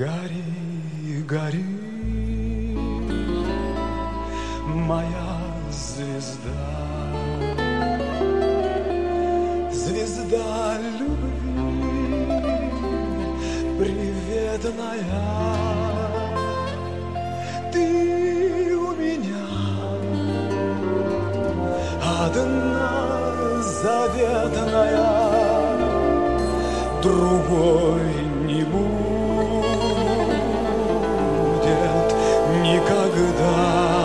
Гори, гори, моя звезда, звезда любви, приветная. Ты у меня одна заветная, другой не будет. никогда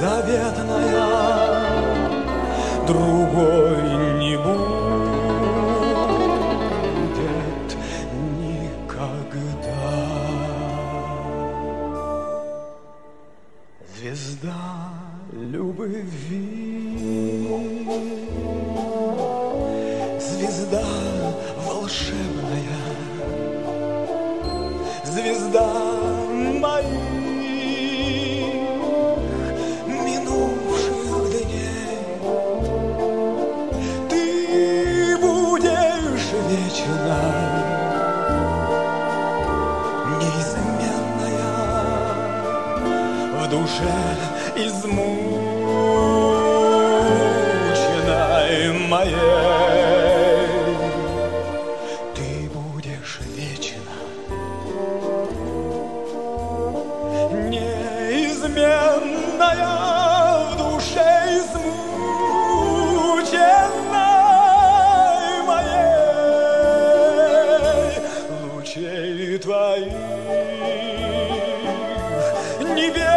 заветная, другой не будет никогда. Звезда любви. Звезда волшебная, звезда моих душе измученной моей. Ты будешь вечно неизменная в душе измученной моей. Лучей твоих небес.